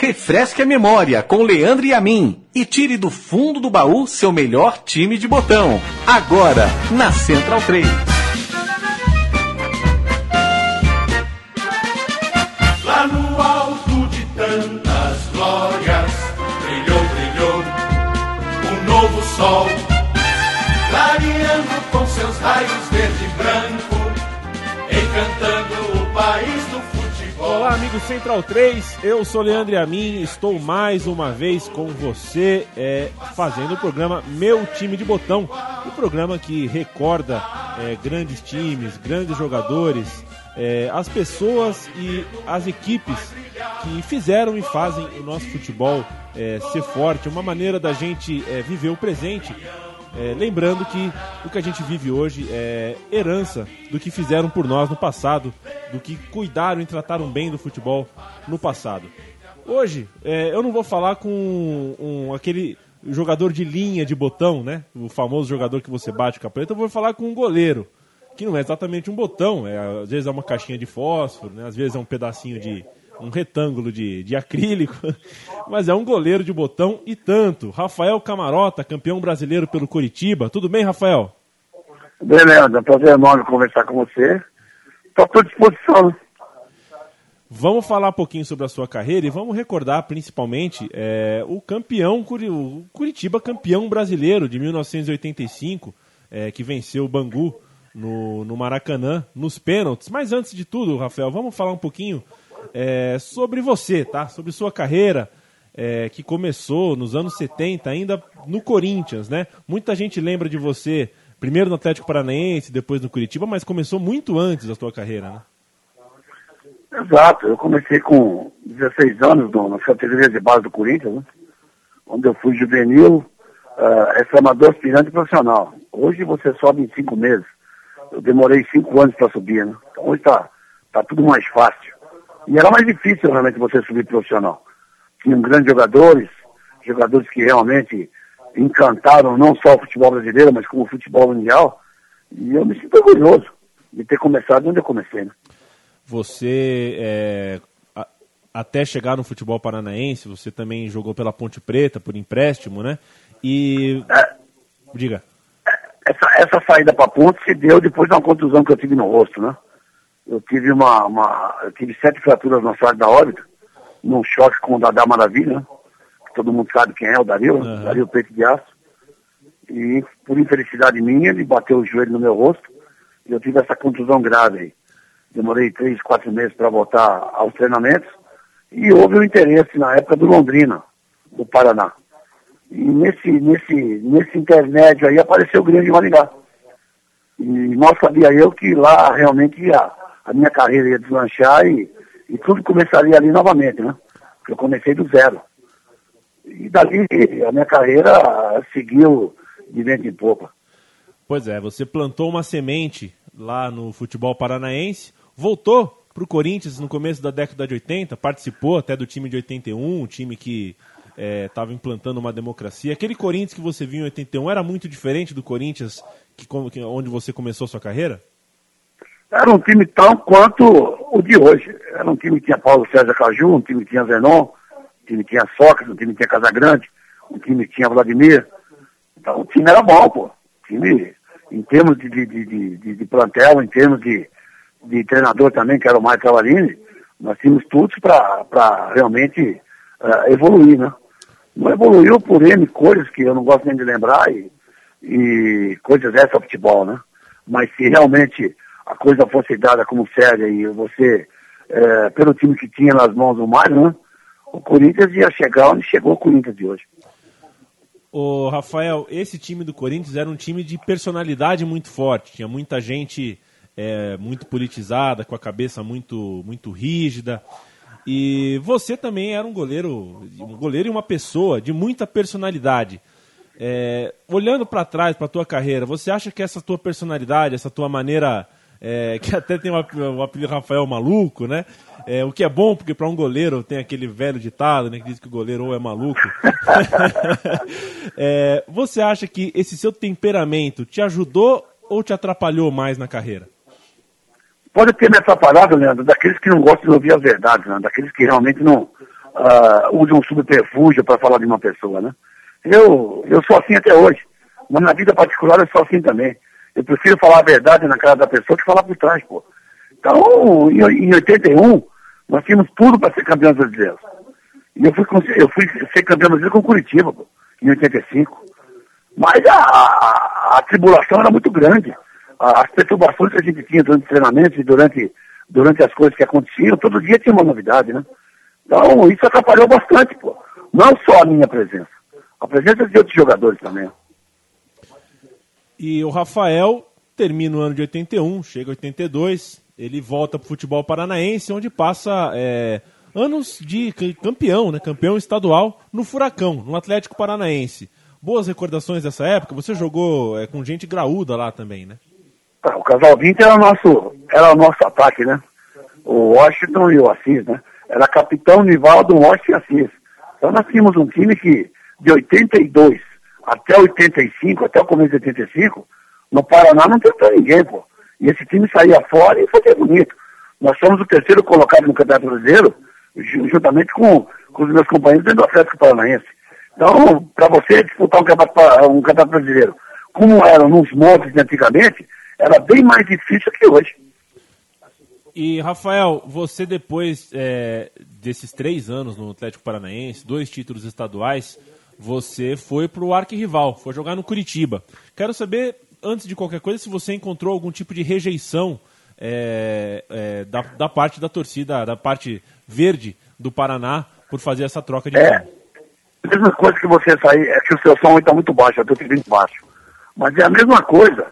Refresque a memória com Leandro e a mim e tire do fundo do baú seu melhor time de botão. Agora, na Central 3. Amigo Central 3, eu sou Leandro Amin, estou mais uma vez com você é, fazendo o programa Meu Time de Botão, o programa que recorda é, grandes times, grandes jogadores, é, as pessoas e as equipes que fizeram e fazem o nosso futebol é, ser forte, uma maneira da gente é, viver o presente é, lembrando que o que a gente vive hoje é herança do que fizeram por nós no passado, do que cuidaram e trataram bem do futebol no passado. Hoje, é, eu não vou falar com um, aquele jogador de linha de botão, né? O famoso jogador que você bate com a eu vou falar com um goleiro, que não é exatamente um botão, é, às vezes é uma caixinha de fósforo, né? às vezes é um pedacinho de, um retângulo de, de acrílico, mas é um goleiro de botão e tanto. Rafael Camarota, campeão brasileiro pelo Curitiba. Tudo bem, Rafael? Beleza, é um prazer enorme conversar com você. Estou à tua disposição. Vamos falar um pouquinho sobre a sua carreira e vamos recordar principalmente é, o campeão, o Curitiba campeão brasileiro de 1985, é, que venceu o Bangu no, no Maracanã, nos pênaltis. Mas antes de tudo, Rafael, vamos falar um pouquinho é, sobre você, tá? Sobre sua carreira, é, que começou nos anos 70, ainda no Corinthians, né? Muita gente lembra de você, primeiro no Atlético Paranaense, depois no Curitiba, mas começou muito antes da sua carreira, né? Exato, eu comecei com 16 anos no, na categoria de base do Corinthians, né? onde eu fui juvenil, uh, examador aspirante profissional. Hoje você sobe em cinco meses. Eu demorei cinco anos para subir, né? Então hoje está tá tudo mais fácil. E era mais difícil realmente você subir profissional. Tinham grandes jogadores, jogadores que realmente encantaram não só o futebol brasileiro, mas como o futebol mundial. E eu me sinto orgulhoso de ter começado onde eu comecei. Né? Você, é, a, até chegar no futebol paranaense, você também jogou pela Ponte Preta, por empréstimo, né? E. É, Diga. Essa, essa saída para a Ponte se deu depois de uma contusão que eu tive no rosto, né? Eu tive uma, uma eu tive sete fraturas na sala da órbita, num choque com o Dadá Maravilha, né? que todo mundo sabe quem é, o Dario, uhum. Dario Peito de Aço. E por infelicidade minha, ele bateu o joelho no meu rosto e eu tive essa contusão grave aí. Demorei três, quatro meses para voltar aos treinamentos e houve o um interesse na época do Londrina, do Paraná. E nesse, nesse, nesse intermédio aí apareceu o Grande Maringá. E mal sabia eu que lá realmente ia a minha carreira ia deslanchar e, e tudo começaria ali novamente, né? Porque eu comecei do zero. E dali a minha carreira seguiu de vento em popa. Pois é, você plantou uma semente lá no futebol paranaense, voltou para o Corinthians no começo da década de 80, participou até do time de 81, um time que estava é, implantando uma democracia. Aquele Corinthians que você viu em 81 era muito diferente do Corinthians que, onde você começou sua carreira? Era um time tão quanto o de hoje. Era um time que tinha Paulo César Caju, um time que tinha Zenon, um time que tinha Sócrates, um time que tinha Casagrande, um time que tinha Vladimir. Então o time era bom, pô. O time, em termos de, de, de, de, de plantel, em termos de, de treinador também, que era o Mário Cavarini, nós tínhamos tudo para realmente uh, evoluir, né? Não evoluiu por N coisas que eu não gosto nem de lembrar e, e coisas dessa futebol, né? Mas se realmente a coisa fosse dada como séria e você, é, pelo time que tinha nas mãos o Mário, né, o Corinthians ia chegar onde chegou o Corinthians de hoje. O Rafael, esse time do Corinthians era um time de personalidade muito forte, tinha muita gente é, muito politizada, com a cabeça muito, muito rígida. E você também era um goleiro, um goleiro e uma pessoa de muita personalidade. É, olhando para trás, para tua carreira, você acha que essa tua personalidade, essa tua maneira é, que até tem o apelido Rafael Maluco, né? É, o que é bom, porque para um goleiro tem aquele velho ditado, né? Que diz que o goleiro ou é maluco. é, você acha que esse seu temperamento te ajudou ou te atrapalhou mais na carreira? Pode ter me atrapalhado, Leandro, daqueles que não gostam de ouvir as verdades, né? daqueles que realmente não, uh, use um subterfúgio para falar de uma pessoa, né? Eu, eu sou assim até hoje. Mas na vida particular eu sou assim também. Eu prefiro falar a verdade na cara da pessoa que falar por trás, pô. Então, em, em 81, nós tínhamos tudo para ser campeões brasileiros. E eu fui, eu fui ser campeão brasileiro com Curitiba, pô, em 85. Mas a, a, a tribulação era muito grande. As perturbações que a gente tinha durante os treinamentos e durante, durante as coisas que aconteciam, todo dia tinha uma novidade, né? Então, isso atrapalhou bastante, pô. Não só a minha presença, a presença de outros jogadores também. E o Rafael termina o ano de 81, chega 82, ele volta para o futebol paranaense, onde passa é, anos de campeão, né? Campeão estadual no Furacão, no Atlético Paranaense. Boas recordações dessa época? Você jogou é, com gente graúda lá também, né? Ah, o Casal 20 era o nosso, era o nosso ataque, né? O Washington e o Assis, né? Era capitão Nivaldo, Washington e Assis. Então nós tínhamos um time que, de 82 até 85, até o começo de 85, no Paraná não tentou ninguém, pô. E esse time saía fora e foi bonito. Nós somos o terceiro colocado no Campeonato Brasileiro, juntamente com, com os meus companheiros dentro do Atlético Paranaense. Então, para você disputar um campeonato, um campeonato brasileiro, como eram nos moldes de antigamente, era bem mais difícil que hoje. E, Rafael, você depois é, desses três anos no Atlético Paranaense, dois títulos estaduais, você foi para o arquirrival, foi jogar no Curitiba. Quero saber, antes de qualquer coisa, se você encontrou algum tipo de rejeição é, é, da, da, parte da torcida, da parte verde do Paraná, por fazer essa troca de é, A mesma coisa que você sair, é que o seu som está muito baixo, eu estou muito baixo. Mas é a mesma coisa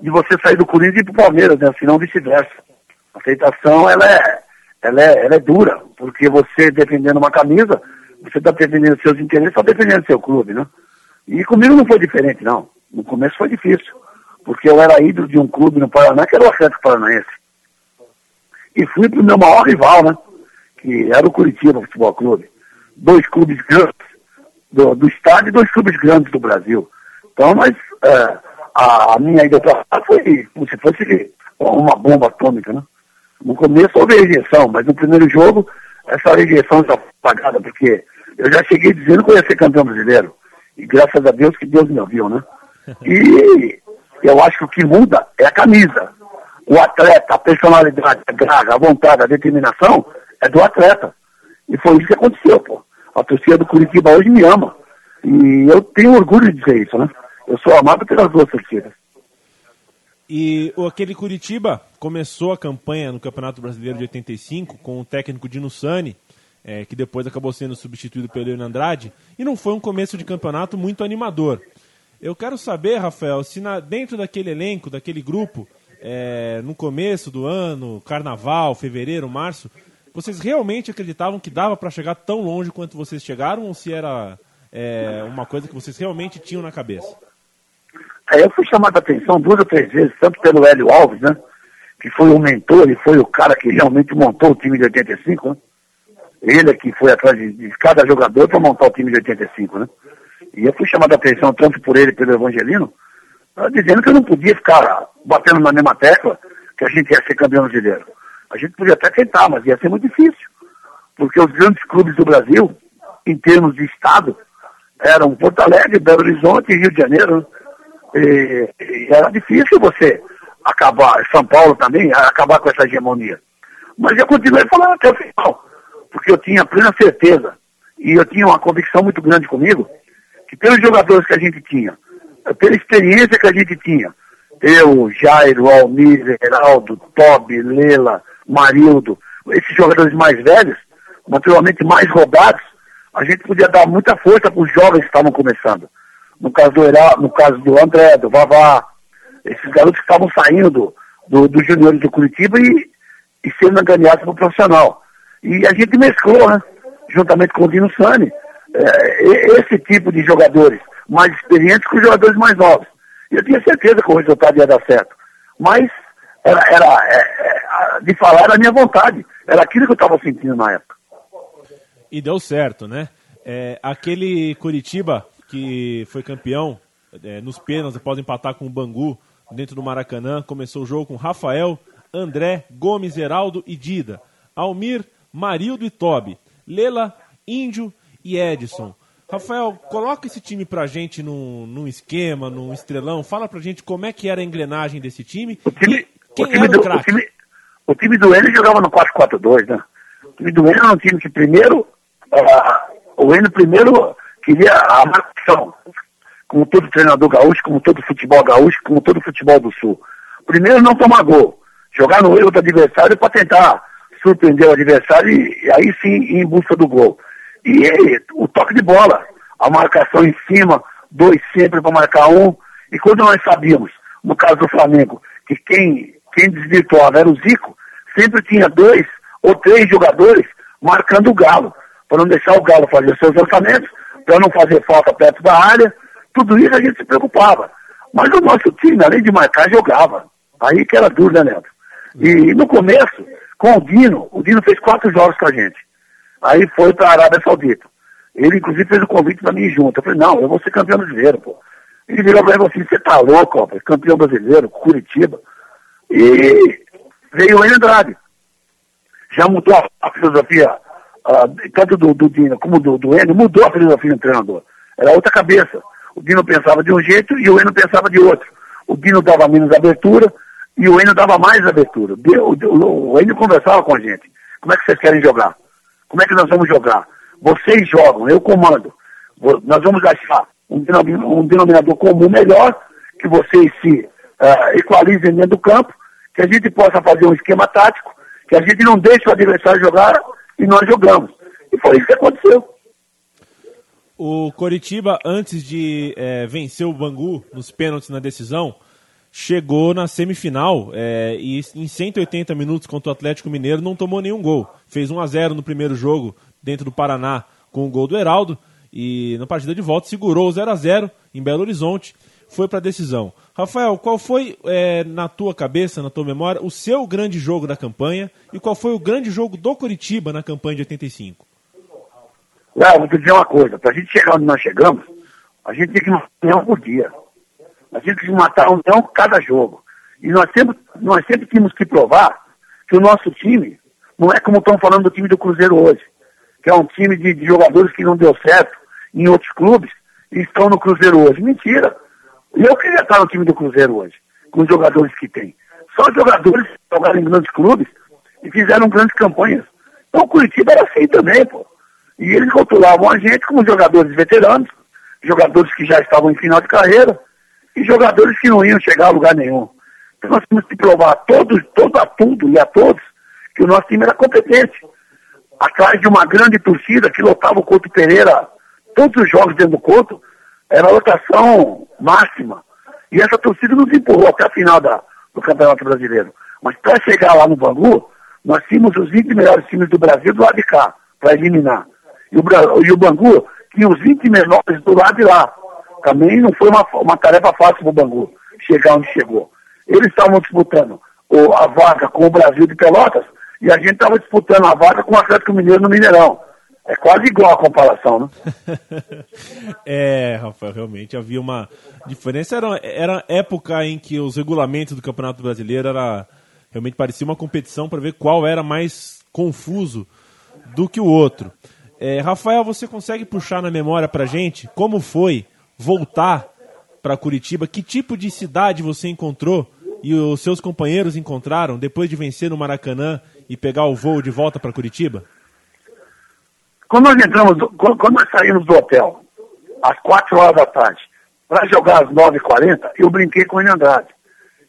de você sair do Corinthians e ir para o Palmeiras, né? senão vice-versa. A aceitação ela é, ela, é, ela é dura, porque você defendendo uma camisa, você está defendendo seus interesses, está defendendo seu clube, né? E comigo não foi diferente, não. No começo foi difícil, porque eu era ídolo de um clube no Paraná, que era o Atlético Paranaense. E fui para o meu maior rival, né? Que era o Curitiba Futebol Clube. Dois clubes grandes do, do estado e dois clubes grandes do Brasil. Então, mas é, a, minha ida para lá foi como se fosse uma bomba atômica, né? No começo houve rejeição, mas no primeiro jogo essa rejeição está apagada, porque eu já cheguei dizendo que eu ia ser campeão brasileiro. E graças a Deus que Deus me ouviu, né? E eu acho que o que muda é a camisa. O atleta, a personalidade, a graça, a vontade, a determinação é do atleta. E foi isso que aconteceu, pô. A torcida do Curitiba hoje me ama. E eu tenho orgulho de dizer isso, né? Eu sou amado pelas duas torcidas. E aquele Curitiba começou a campanha no Campeonato Brasileiro de 85 com o técnico Dino Sani, é, que depois acabou sendo substituído pelo Leandro Andrade, e não foi um começo de campeonato muito animador. Eu quero saber, Rafael, se na, dentro daquele elenco, daquele grupo, é, no começo do ano, carnaval, fevereiro, março, vocês realmente acreditavam que dava para chegar tão longe quanto vocês chegaram, ou se era é, uma coisa que vocês realmente tinham na cabeça? Aí eu fui chamado a atenção duas ou três vezes, tanto pelo Hélio Alves, né? Que foi o mentor e foi o cara que realmente montou o time de 85, né? Ele é que foi atrás de, de cada jogador para montar o time de 85, né? E eu fui chamado a atenção tanto por ele pelo Evangelino, dizendo que eu não podia ficar batendo na mesma tecla que a gente ia ser campeão brasileiro. A gente podia até tentar, mas ia ser muito difícil. Porque os grandes clubes do Brasil, em termos de estado, eram Porto Alegre, Belo Horizonte e Rio de Janeiro. Né? E, e era difícil você acabar, São Paulo também, acabar com essa hegemonia. Mas eu continuei falando até o final, porque eu tinha plena certeza e eu tinha uma convicção muito grande comigo que pelos jogadores que a gente tinha, pela experiência que a gente tinha, eu, Jairo, Almir, Heraldo, Toby, Lela, Marildo, esses jogadores mais velhos, naturalmente mais rodados, a gente podia dar muita força para os jovens que estavam começando no caso do Herá, no caso do André, do Vavá, esses garotos que estavam saindo do, do, dos juniores do Curitiba e, e sendo enganeados para o profissional. E a gente mesclou, né? Juntamente com o Dino Sani, é, esse tipo de jogadores mais experientes com os jogadores mais novos. Eu tinha certeza que o resultado ia dar certo. Mas era, era é, é, de falar era a minha vontade. Era aquilo que eu estava sentindo na época. E deu certo, né? É, aquele Curitiba que foi campeão é, nos pênaltis após empatar com o Bangu dentro do Maracanã. Começou o jogo com Rafael, André, Gomes, Heraldo e Dida. Almir, Marildo e Tobi. Lela Índio e Edson. Rafael, coloca esse time pra gente num, num esquema, num estrelão. Fala pra gente como é que era a engrenagem desse time. O time, quem o time era do, o o craque? time, o time do Enio jogava no 4-4-2, né? O time do Enio era um time que primeiro, ah, o Enio primeiro queria a marcação, como todo treinador gaúcho, como todo futebol gaúcho, como todo futebol do Sul. Primeiro não tomar gol, jogar no erro do adversário para tentar surpreender o adversário e, e aí sim ir em busca do gol. E o toque de bola, a marcação em cima, dois sempre para marcar um. E quando nós sabíamos, no caso do Flamengo, que quem, quem desvirtuava era o Zico, sempre tinha dois ou três jogadores marcando o Galo, para não deixar o Galo fazer seus lançamentos, para não fazer falta perto da área. Tudo isso a gente se preocupava. Mas o nosso time, além de marcar, jogava. Aí que era duro, né, Leandro? E no começo, com o Dino, o Dino fez quatro jogos com a gente. Aí foi para a Arábia Saudita. Ele, inclusive, fez o convite para mim junto. Eu falei, não, eu vou ser campeão brasileiro, pô. Ele virou para mim assim, você tá louco, ó, campeão brasileiro, Curitiba. E veio o Andrade. Já mudou a filosofia, tanto do, do Dino como do, do Enio, mudou a filosofia do treinador. Era outra cabeça. O Dino pensava de um jeito e o Enio pensava de outro. O Dino dava menos abertura e o Enio dava mais abertura. O, o, Enio conversava com a gente. Como é que vocês querem jogar? Como é que nós vamos jogar? Vocês jogam, eu comando. Nós vamos achar um denomi- um denominador comum melhor, que vocês se ah, equalizem dentro do campo, que a gente possa fazer um esquema tático, que a gente não deixe o adversário jogar e nós jogamos. E foi isso que aconteceu. O Coritiba, antes de eh, vencer o Bangu nos pênaltis na decisão, chegou na semifinal eh, e em 180 minutos contra o Atlético Mineiro não tomou nenhum gol. Fez 1 a 0 no primeiro jogo dentro do Paraná com o gol do Heraldo e na partida de volta segurou o 0 a 0 em Belo Horizonte, foi para a decisão. Rafael, qual foi eh, na tua cabeça, na tua memória, o seu grande jogo da campanha e qual foi o grande jogo do Coritiba na campanha de 85? Léo, vou te dizer uma coisa, para a gente chegar onde nós chegamos, a gente tem que matar um leão por dia. A gente tem que matar um leão cada jogo. E nós sempre, nós sempre tínhamos que provar que o nosso time não é como estão falando do time do Cruzeiro hoje, que é um time de, de jogadores que não deu certo em outros clubes e estão no Cruzeiro hoje. Mentira. Eu queria estar no time do Cruzeiro hoje, com os jogadores que tem. Só jogadores que jogaram em grandes clubes e fizeram grandes campanhas. Então o Curitiba era assim também, pô. E eles rotulavam a gente como jogadores veteranos, jogadores que já estavam em final de carreira e jogadores que não iam chegar a lugar nenhum. Então nós temos que provar a todos, todo a tudo e a todos que o nosso time era competente. Atrás de uma grande torcida que lotava o Couto Pereira, todos os jogos dentro do Couto, era a lotação máxima. E essa torcida nos empurrou até a final da, do Campeonato Brasileiro. Mas para chegar lá no Bangu, nós tínhamos os 20 melhores times do Brasil do lado de cá, para eliminar. E o, e o Bangu tinha os 20 menores do lado de lá. Também não foi uma, uma tarefa fácil para o Bangu chegar onde chegou. Eles estavam disputando o- a vaga com o Brasil de Pelotas e a gente estava disputando a vaga com o Atlético Mineiro no Mineirão. É quase igual a comparação, né? É, Rafael, realmente havia uma diferença. Era, era época em que os regulamentos do Campeonato Brasileiro era realmente parecia uma competição para ver qual era mais confuso do que o outro. É, Rafael, você consegue puxar na memória pra gente como foi voltar para Curitiba? Que tipo de cidade você encontrou e os seus companheiros encontraram depois de vencer no Maracanã e pegar o voo de volta para Curitiba? Quando nós entramos, do- quando, nós saímos do hotel, às 4 horas da tarde, para jogar às 9h40, eu brinquei com o Enio Andrade.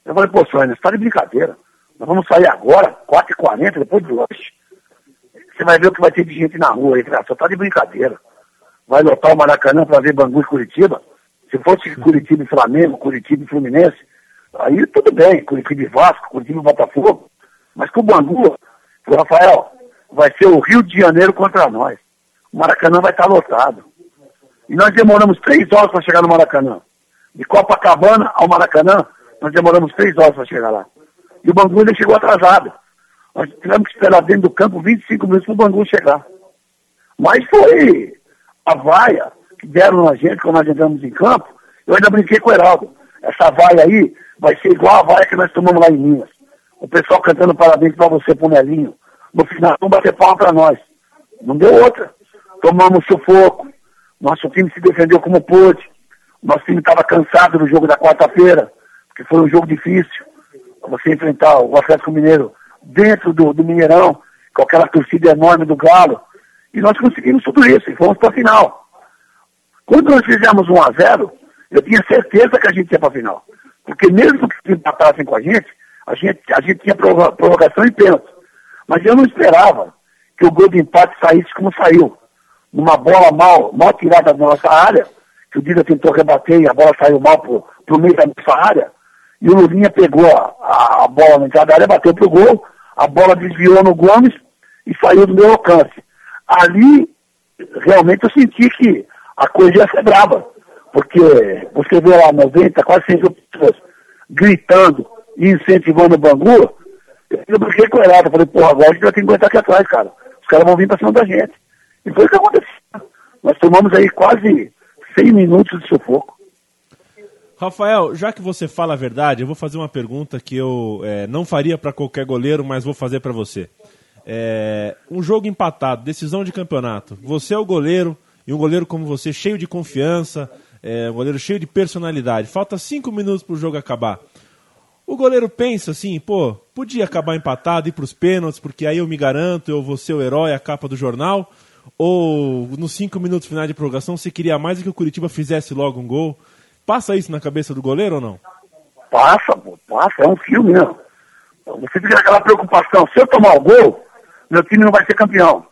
Eu falei, pô, Sônia, você está de brincadeira. Nós vamos sair agora, 4h40, depois do lanche. Você vai ver o que vai ter de gente na rua aí. Cara, só tá de brincadeira. Vai lotar o Maracanã para ver Bangu e Curitiba. Se fosse Curitiba e Flamengo, Curitiba e Fluminense, aí tudo bem, Curitiba e Vasco, Curitiba e Botafogo. Mas com o Bangu, o Rafael, vai ser o Rio de Janeiro contra nós. O Maracanã vai estar lotado. E nós demoramos três horas para chegar no Maracanã. De Copacabana ao Maracanã, nós demoramos três horas para chegar lá. E o Bangu ainda chegou atrasado. Nós tivemos que esperar dentro do campo 25 minutos para o Bangu chegar. Mas foi a vaia que deram na gente quando nós entramos em campo. Eu ainda brinquei com o Heraldo. Essa vaia aí vai ser igual a vaia que nós tomamos lá em Minas. O pessoal cantando parabéns para você, Pomelinho. No final, vão bater palma para nós. Não deu outra. Tomamos sufoco, nosso time se defendeu como pôde, nosso time estava cansado do jogo da quarta-feira, porque foi um jogo difícil, você enfrentar o Atlético Mineiro dentro do, do Mineirão, com aquela torcida enorme do Galo, e nós conseguimos tudo isso, e fomos para a final. Quando nós fizemos 1 a 0 eu tinha certeza que a gente ia para a final. Porque mesmo que empatassem com a gente, a gente, a gente tinha prorrogação e pênalti. Mas eu não esperava que o gol de empate saísse como saiu. Numa bola mal, mal tirada da nossa área, que o Dida tentou rebater e a bola saiu mal para o meio da nossa área, e o Lulinha pegou a, a bola na entrada da área, bateu pro gol, a bola desviou no Gomes e saiu do meu alcance. Ali, realmente eu senti que a coisa ia ser brava, porque você vê lá 90, quase 100 pessoas gritando e incentivando o Bangu, eu brinquei com o falei, porra, agora a gente vai ter que aguentar aqui atrás, cara. Os caras vão vir pra cima da gente. E foi o que aconteceu. Nós tomamos aí quase 100 minutos de sufoco. Rafael, já que você fala a verdade, eu vou fazer uma pergunta que eu é, não faria para qualquer goleiro, mas vou fazer para você. É, um jogo empatado, decisão de campeonato. Você é o goleiro, e um goleiro como você, cheio de confiança, é, um goleiro cheio de personalidade. Falta cinco minutos para o jogo acabar. O goleiro pensa assim, pô, podia acabar empatado, ir para os pênaltis, porque aí eu me garanto, eu vou ser o herói, a capa do jornal. Ou nos cinco minutos finais de prorrogação, você queria mais que o Curitiba fizesse logo um gol. Passa isso na cabeça do goleiro ou não? Passa, pô, passa, é um filme mesmo. Você fica aquela preocupação, se eu tomar o gol, meu time não vai ser campeão.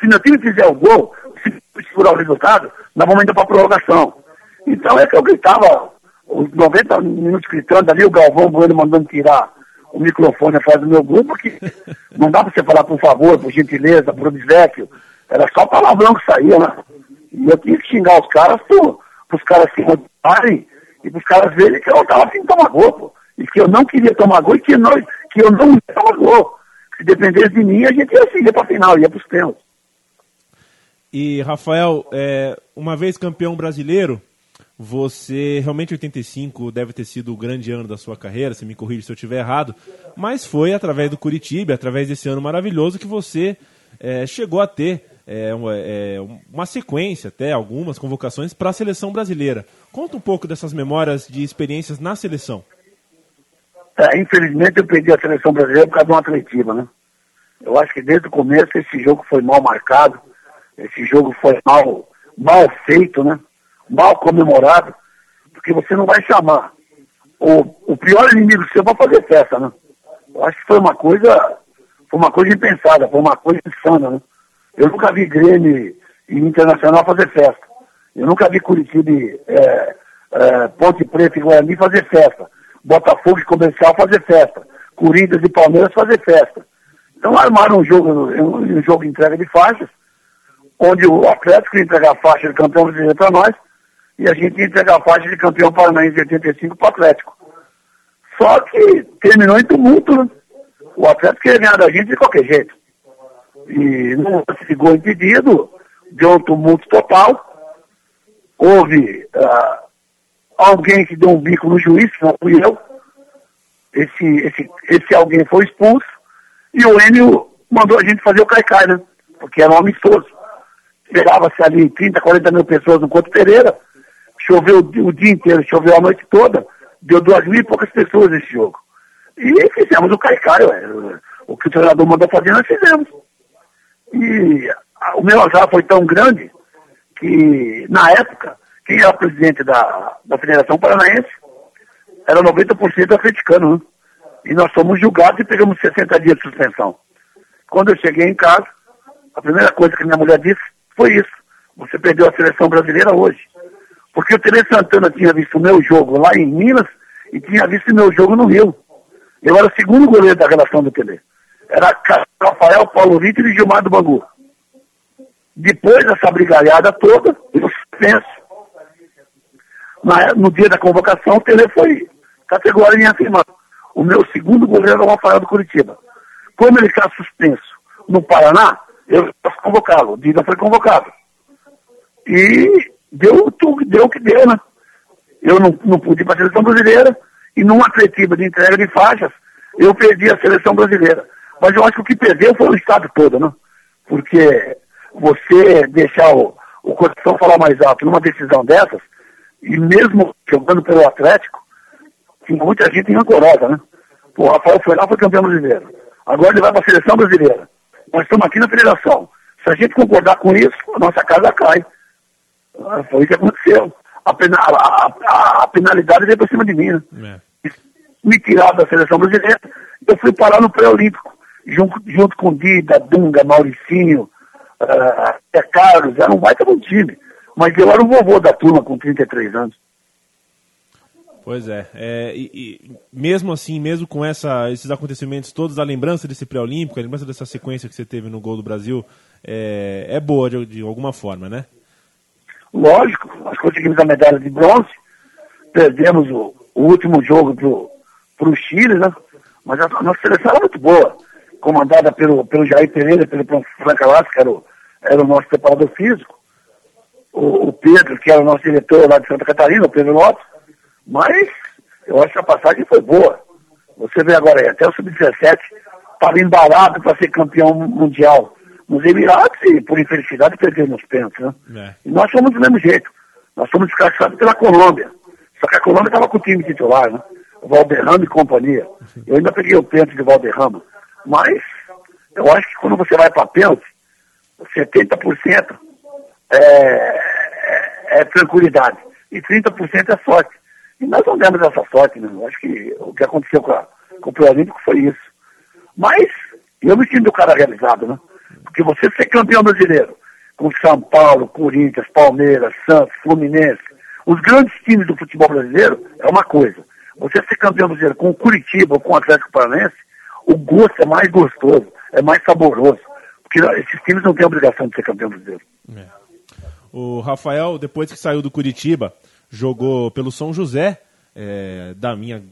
Se meu time fizer o gol, se segurar o resultado, nós vamos indo para prorrogação. Então é que eu gritava, os 90 minutos gritando ali, o Galvão Bueno mandando tirar o microfone atrás do meu grupo, que não dá para você falar por favor, por gentileza, por obséquio. Era só palavrão que saía, né? E eu tinha que xingar os caras por, os caras se motivarem e para os caras verem que eu estava de tomar gol, pô. E que eu não queria tomar gol e que, nós, que eu não ia tomar gol. Se dependesse de mim, a gente ia seguir para final, ia para os pênaltis. E, Rafael, é, uma vez campeão brasileiro, você realmente 85 deve ter sido o grande ano da sua carreira, se me corrige se eu estiver errado, mas foi através do Curitiba, através desse ano maravilhoso que você é, chegou a ter é, uma, é, uma, sequência, até algumas convocações para a seleção brasileira. Conta um pouco dessas memórias de experiências na seleção. É, infelizmente eu perdi a seleção brasileira por causa de uma atletiva, né? Eu acho que desde o começo esse jogo foi mal marcado, esse jogo foi mal, mal feito, né? Mal comemorado, porque você não vai chamar o, o pior inimigo seu para fazer festa, né? Eu acho que foi uma coisa, foi uma coisa impensada, foi uma coisa insana, né? Eu nunca vi Grêmio e Internacional fazer festa. Eu nunca vi Curitiba, é, é, Ponte Preta e Guarani fazer festa. Botafogo e Comercial fazer festa. Corinthians e Palmeiras fazer festa. Então armaram um jogo, um jogo de entrega de faixas, onde o Atlético ia entregar a faixa de campeão brasileiro para nós, e a gente ia entregar a faixa de campeão paranaense de 85 para o Atlético. Só que terminou em tumulto, né? O Atlético queria ganhar da gente de qualquer jeito e não ficou impedido, deu um tumulto total. Houve uh, alguém que deu um bico no juiz, que não fui eu. Esse, esse, esse alguém foi expulso e o Enio mandou a gente fazer o caicai, né? Porque era um amistoso. Esperava-se ali 30, 40 mil pessoas no Couto Pereira. Choveu o, o dia inteiro, choveu a noite toda. Deu duas mil e poucas pessoas nesse jogo. E fizemos o caicai, ué. O que o treinador mandou fazer, nós fizemos. E o meu azar foi tão grande que, na época, quem era presidente da, da Federação Paranaense era 90% atleticano. Né? E nós fomos julgados e pegamos 60 dias de suspensão. Quando eu cheguei em casa, a primeira coisa que minha mulher disse foi isso. Você perdeu a seleção brasileira hoje. Porque o Tele Santana tinha visto o meu jogo lá em Minas e tinha visto o meu jogo no Rio. Eu era o segundo goleiro da relação do Tele era Rafael Paulo Vitor e Gilmar do Bangu. Depois dessa brigalhada toda, eu penso. Na, no dia da convocação, o Tele foi categórico em afirmar. O meu segundo goleiro é o Rafael do Curitiba. Como ele está suspenso no Paraná, eu posso convocá-lo. O Dida foi convocado. E deu, deu o que deu, né? Eu não, não pude ir para a seleção brasileira e numa atletiva de entrega de faixas, eu perdi a seleção brasileira. Mas eu acho que o que perdeu foi o Estado todo, né? Porque você deixar o, o coração falar mais alto numa decisão dessas, e mesmo jogando pelo Atlético, tinha muita gente rancorosa, né? O Rafael foi lá, foi campeão brasileiro. Agora ele vai para a seleção brasileira. Nós estamos aqui na federação. Se a gente concordar com isso, a nossa casa cai. Ah, Foi isso que aconteceu. A, pena- a- a- a penalidade veio por cima de mim, né? É. me tiraram da seleção brasileira, eu fui parar no pré-olímpico, junto, junto com Dida, Dunga, Mauricinho, ah, Zé Carlos, era um baita bom time. Mas eu era o vovô da turma com 33 anos. Pois é, é, e, e mesmo assim, mesmo com essa, esses acontecimentos todos, a lembrança desse pré-olímpico, a lembrança dessa sequência que você teve no gol do Brasil, é, é boa de, de alguma forma, né? Lógico, nós conseguimos a medalha de bronze, perdemos o, o último jogo pro, pro Chile, né? Mas a, a nossa seleção era muito boa, comandada pelo, pelo Jair Pereira, pelo Franca Lasca, que era o, era o nosso preparador físico, o, o Pedro, que era o nosso diretor lá de Santa Catarina, o Pedro Lopes, mas eu acho que a passagem foi boa. Você vê agora aí, até o Sub-17 estava embalado para ser campeão mundial nos Emirados e, por infelicidade, perdeu nos pênaltis, né? É. E nós fomos do mesmo jeito. Nós fomos descascados pela Colômbia. Só que a Colômbia estava com o time titular, né? Valderrama e companhia. Eu ainda peguei o pênalti de Valderrama. Mas eu acho que quando você vai para pênalti, 70% é, é, é tranquilidade. E 30% é sorte. E nós não demos essa sorte, né? Eu acho que o que aconteceu com, a, com o Pré-Olímpico foi isso. Mas eu me sinto o cara realizado, né? Porque você ser campeão brasileiro com São Paulo, Corinthians, Palmeiras, Santos, Fluminense, os grandes times do futebol brasileiro é uma coisa. Você ser campeão brasileiro com o Curitiba ou com o Atlético Paranaense, o gosto é mais gostoso, é mais saboroso. Porque esses times não têm obrigação de ser campeão brasileiro. O Rafael, depois que saiu do Curitiba, jogou pelo São José, é, da minha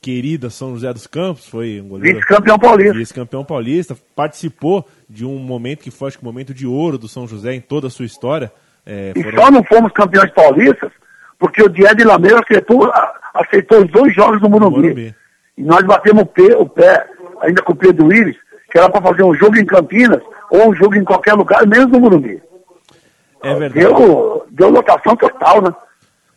querida São José dos Campos, foi um goleiro Vice-campeão paulista. vice-campeão paulista, participou de um momento que foi acho que o momento de ouro do São José em toda a sua história. É, E foram- só não fomos campeões paulistas porque o Diego de Lameira aceitou, a- aceitou os dois jogos no Morumbi. Morumbi. E nós batemos o pé, o pé ainda com o Pedro Willis, que era para fazer um jogo em Campinas ou um jogo em qualquer lugar, menos no Morumbi. É verdade. Deu, deu lotação total, né?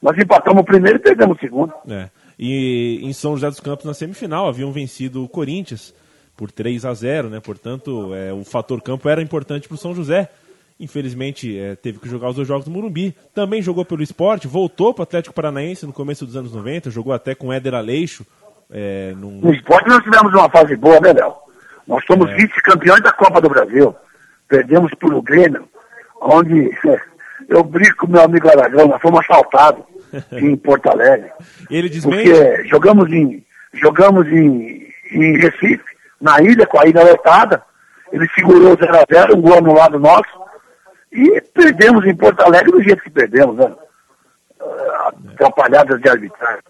Nós empatamos o primeiro e perdemos o segundo. É. E em São José dos Campos, na semifinal, haviam vencido o Corinthians por 3 a 0 né? Portanto, é, o fator campo era importante para o São José. Infelizmente, é, teve que jogar os dois jogos no Morumbi. Também jogou pelo esporte, voltou para o Atlético Paranaense no começo dos anos 90, jogou até com Éder Aleixo. É, num- No esporte nós tivemos uma fase boa, né, Léo? Nós somos vice-campeões da Copa do Brasil. Perdemos por o Grêmio, onde eu brinco com meu amigo Aragão, nós fomos assaltados em Porto Alegre. Ele. Porque jogamos em, jogamos em, em Recife, na ilha, com a ilha lotada. Ele segurou 0x0, um gol anulado nosso. E perdemos em Porto Alegre do jeito que perdemos, né? Ah, Atrapalhadas de arbitragem.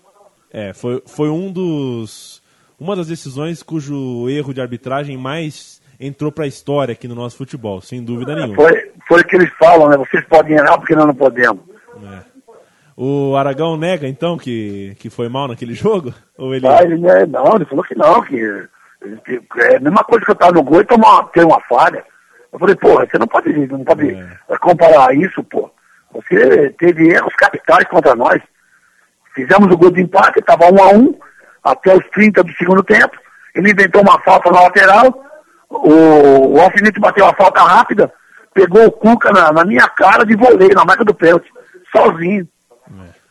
É, foi, foi um dos. Uma das decisões cujo erro de arbitragem mais entrou para a história aqui no nosso futebol, sem dúvida nenhuma. Foi, foi o que eles falam, né? Vocês podem errar porque nós não podemos. É. O Aragão nega, então, que, que foi mal naquele jogo? Ou ele... Ah, ele, né, não, ele falou que não, que, que é a mesma coisa que eu estar no gol e tomar, uma- ter uma falha. Eu falei, porra, você não pode, não pode É. comparar isso, pô. Você teve erros capitais contra nós. Fizemos o gol de empate, estava um a um, até os 30 do segundo tempo. Ele inventou uma falta na lateral. O, o Alfinete bateu a falta rápida, pegou o Cuca na, na minha cara de voleio, na marca do pênalti, sozinho.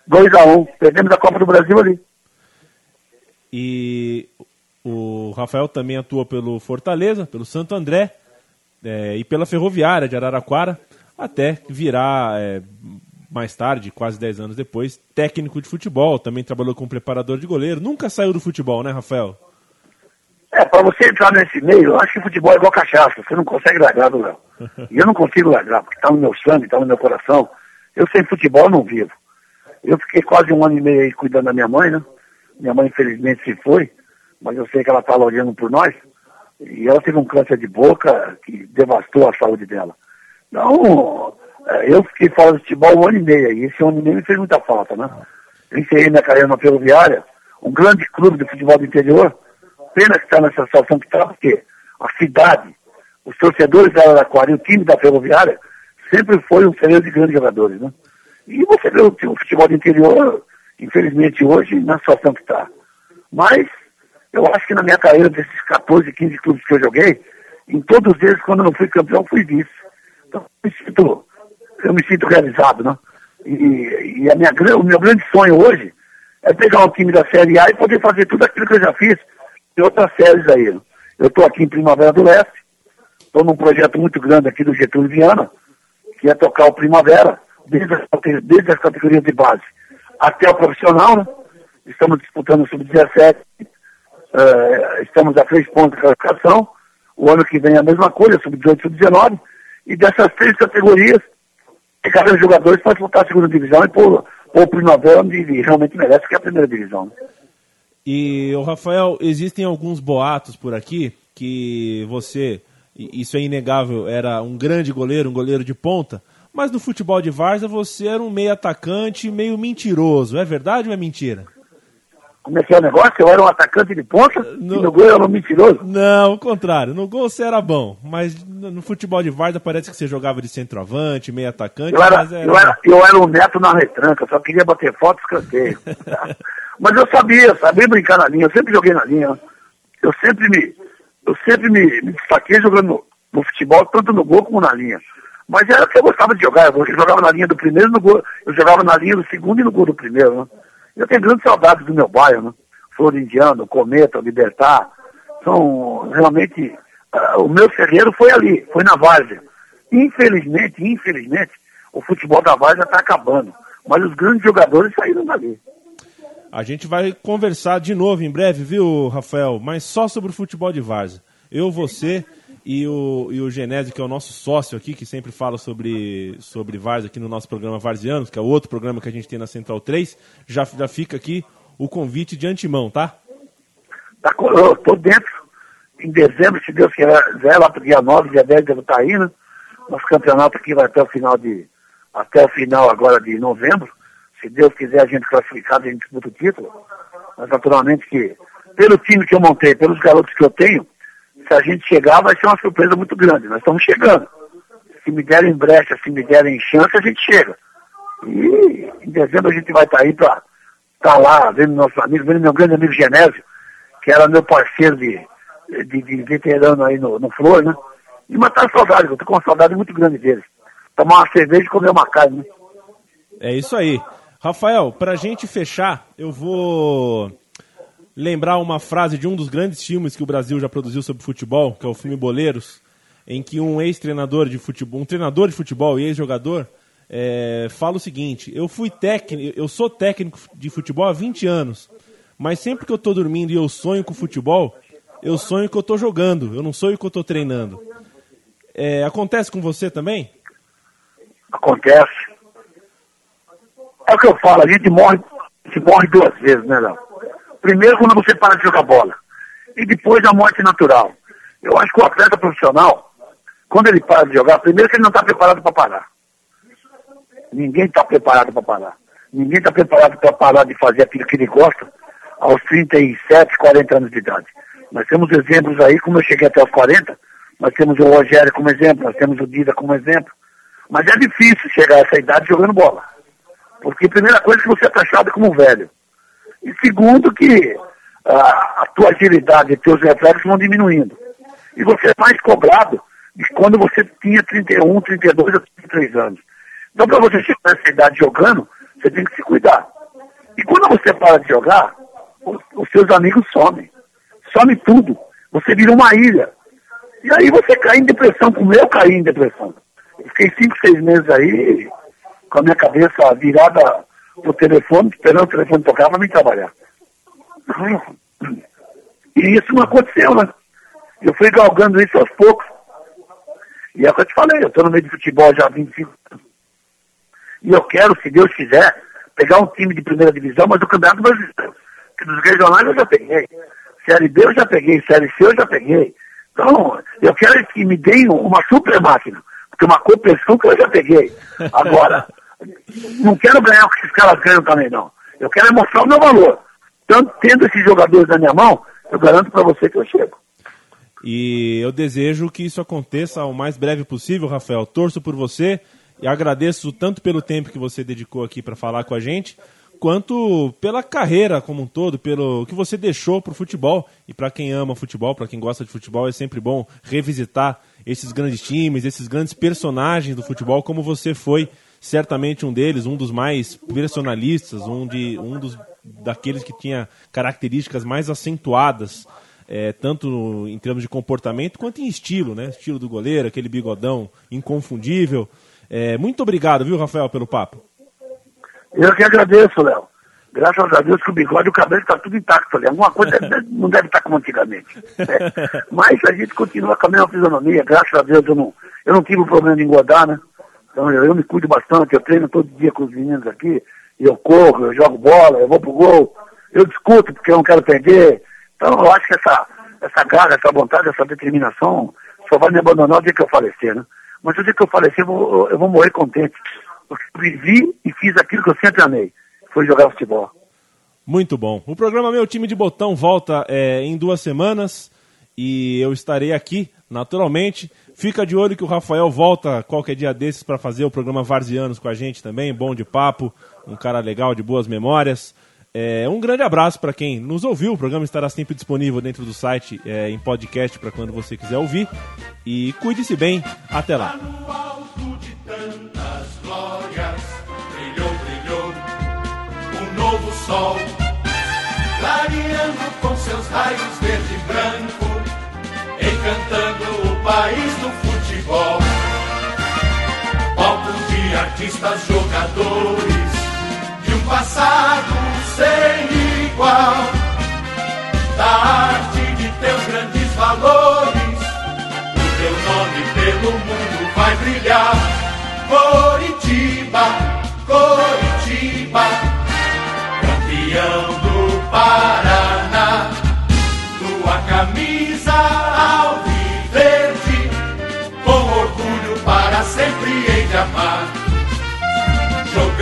2 a 1 um. Perdemos a Copa do Brasil ali. E o Rafael também atua pelo Fortaleza, pelo Santo André é, e pela Ferroviária de Araraquara, até virar, é, mais tarde, quase 10 anos depois, técnico de futebol. Também trabalhou como preparador de goleiro. Nunca saiu do futebol, né, Rafael? É, pra você entrar nesse meio, eu acho que futebol é igual cachaça, você não consegue largar do Léo. E eu não consigo largar, porque tá no meu sangue, tá no meu coração. Eu sem futebol não vivo. Eu fiquei quase um ano e meio aí cuidando da minha mãe, né? Minha mãe infelizmente se foi, mas eu sei que ela lá olhando por nós. E ela teve um câncer de boca que devastou a saúde dela. Então, eu fiquei fora do futebol um ano e meio aí. Esse ano e meio me fez muita falta, né? Eu encerrei minha carreira na Ferroviária, um grande clube de futebol do interior. Pena que está nessa situação que está, porque a cidade, os torcedores da Araraquara e o time da Ferroviária sempre foi um celeiro de grandes jogadores, né? E você vê o, o futebol do interior, infelizmente hoje, na situação que está. Mas eu acho que na minha carreira, desses 14, 15 clubes que eu joguei, em todos eles, quando eu não fui campeão, fui vice. Então, eu me sinto, eu me sinto realizado, né? E, e a minha, o meu grande sonho hoje é pegar um time da Série A e poder fazer tudo aquilo que eu já fiz em outras séries aí. Né? Eu estou aqui em Primavera do Leste, estou num projeto muito grande aqui do Getúlio Viana, que é tocar o Primavera, desde as, desde as categorias de base até o profissional, né? Estamos disputando o Sub-17, uh, estamos a três pontos de classificação. O ano que vem é a mesma coisa, Sub-18 Sub-19. E dessas três categorias, cada jogadores para disputar a segunda divisão e pôr, pôr o Primavera onde realmente merece, que é a primeira divisão. E, o Rafael, existem alguns boatos por aqui que você, isso é inegável, era um grande goleiro, um goleiro de ponta, mas no futebol de Várzea você era um meio atacante meio mentiroso. É verdade ou é mentira? Como é que é o negócio? Eu era um atacante de ponta no... e no gol eu era um mentiroso? Não, o contrário. No gol você era bom, mas no futebol de Várzea parece que você jogava de centroavante, meio atacante. Eu era, era... Eu, era, eu era um neto na retranca, só queria bater foto e escanteio. mas eu sabia, sabia brincar na linha, eu sempre joguei na linha. Eu sempre me, eu sempre me, me destaquei jogando no, no futebol, tanto no gol como na linha. Mas era o que eu gostava de jogar. Eu jogava na linha do primeiro no gol. Eu jogava na linha do segundo e no gol do primeiro, né? Eu tenho grandes saudades do meu bairro, né? Flor Indiano, Cometa, Libertar. São realmente. Uh, o meu ferreiro foi ali, foi na Várzea. Infelizmente, infelizmente, o futebol da Várzea está acabando. Mas os grandes jogadores saíram dali. A gente vai conversar de novo em breve, viu, Rafael? Mas só sobre o futebol de Várzea. Eu, você e o, e o Genésio, que é o nosso sócio aqui, que sempre fala sobre, sobre VARS aqui no nosso programa Varzianos, que é outro programa que a gente tem na Central 3, já, já fica aqui o convite de antemão, tá? Tá, tô dentro. Em dezembro, se Deus quiser, lá pro dia 9, dia 10, devo estar tá indo. Nosso campeonato aqui vai até o final de. Até o final agora de novembro. Se Deus quiser a gente classificado, a gente disputa o título. Mas naturalmente que, pelo time que eu montei, pelos garotos que eu tenho, se a gente chegar, vai ser uma surpresa muito grande. Nós estamos chegando. Se me derem brecha, se me derem chance, a gente chega. E em dezembro a gente vai estar tá aí para estar tá lá, vendo nossos amigos, vendo meu grande amigo Genésio, que era meu parceiro de, de, de veterano aí no, no Flor, né? E matar a saudade, eu estou com uma saudade muito grande deles. Tomar uma cerveja e comer uma carne, né? É isso aí. Rafael, para a gente fechar, eu vou lembrar uma frase de um dos grandes filmes que o Brasil já produziu sobre futebol, que é o filme Boleiros, em que um ex-treinador de futebol, um treinador de futebol e ex-jogador é, fala o seguinte: eu fui técnico, eu sou técnico de futebol há 20 anos, mas sempre que eu estou dormindo e eu sonho com futebol, eu sonho que eu estou jogando, eu não sonho que eu estou treinando. É, acontece com você também? Acontece. É o que eu falo, a gente morre, gente morre duas vezes, né, Léo? Primeiro quando você para de jogar bola. E depois a morte natural. Eu acho que o atleta profissional, quando ele para de jogar, primeiro que ele não está preparado para parar. Ninguém está preparado para parar. Ninguém está preparado para parar de fazer aquilo que ele gosta aos 37, 40 anos de idade. Nós temos exemplos aí, como eu cheguei até os 40, nós temos o Rogério como exemplo, nós temos o Dida como exemplo. Mas é difícil chegar a essa idade jogando bola. Porque a primeira coisa é que você é taxado como velho. E segundo, que a, a tua agilidade e teus reflexos vão diminuindo. E você é mais cobrado de quando você tinha 31, 32 ou 33 anos. Então, para você chegar nessa idade jogando, você tem que se cuidar. E quando você para de jogar, os, os seus amigos somem. Some tudo. Você vira uma ilha. E aí você cai em depressão, como eu caí em depressão. Eu fiquei cinco, seis meses aí, com a minha cabeça virada no telefone, esperando o telefone tocar para me trabalhar. E isso não aconteceu, né? Eu fui galgando isso aos poucos. E é o que eu te falei, eu estou no meio de futebol já há 25 anos. E eu quero, se Deus quiser, pegar um time de primeira divisão, mas o Campeonato Brasileiro. Que dos regionais eu já peguei. Série B eu já peguei, Série C eu já peguei. Então, eu quero que me deem uma super máquina. Porque uma competição que eu já peguei. Agora, não quero ganhar o que esses caras ganham também, não. Eu quero mostrar o meu valor. Tanto tendo esses jogadores na minha mão, eu garanto para você que eu chego. E eu desejo que isso aconteça o mais breve possível, Rafael. Torço por você e agradeço tanto pelo tempo que você dedicou aqui para falar com a gente, quanto pela carreira como um todo, pelo que você deixou para o futebol. E para quem ama futebol, para quem gosta de futebol, é sempre bom revisitar esses grandes times, esses grandes personagens do futebol, como você foi certamente um deles, um dos mais personalistas, um, de, um dos daqueles que tinha características mais acentuadas é, tanto em termos de comportamento quanto em estilo, né? Estilo do goleiro, aquele bigodão inconfundível. É, muito obrigado, viu, Rafael, pelo papo. Eu que agradeço, Léo. Graças a Deus que o bigode e o cabelo está tudo intacto ali. Alguma coisa não deve estar como antigamente. Né? Mas a gente continua com a mesma fisionomia. Graças a Deus eu não, eu não tive o problema de engordar, né? Então eu, eu me cuido bastante. Eu treino todo dia com os meninos aqui. Eu corro, eu jogo bola, eu vou pro gol. Eu discuto porque eu não quero perder. Então, eu acho que essa, essa garra, essa vontade, essa determinação só vai me abandonar o dia que eu falecer, né? Mas o dia que eu falecer, eu vou, eu vou morrer contente. Eu vivi e fiz aquilo que eu sempre amei, foi jogar futebol. Muito bom. O programa Meu Time de Botão volta é, em duas semanas e eu estarei aqui, naturalmente. Fica de olho que o Rafael volta qualquer dia desses para fazer o programa Varzianos com a gente também, bom de papo, um cara legal, de boas memórias. É, um grande abraço para quem nos ouviu. O programa estará sempre disponível dentro do site é, em podcast para quando você quiser ouvir. E cuide-se bem. Até lá. clareando com seus raios verde e branco, encantando o país do futebol. Palcos de artistas, jogadores, de um passado sem igual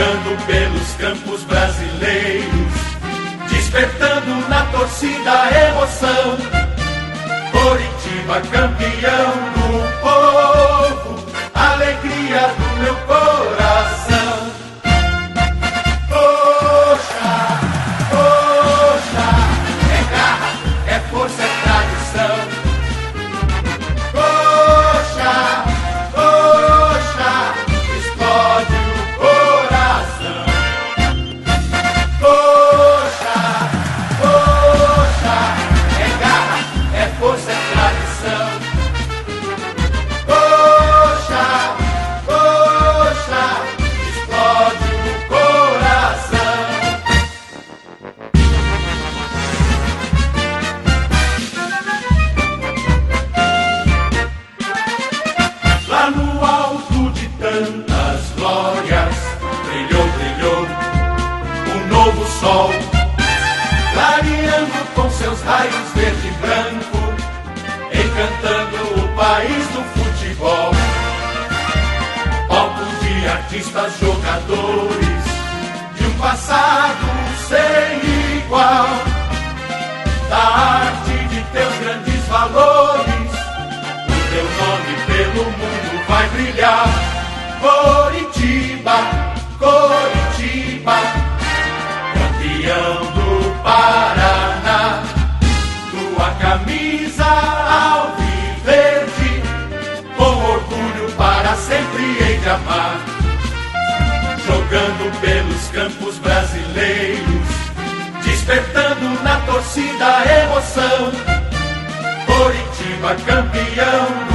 Jogando pelos campos brasileiros despertando na torcida emoção. Coritiba campeão do torcida emoção. Coritiba campeão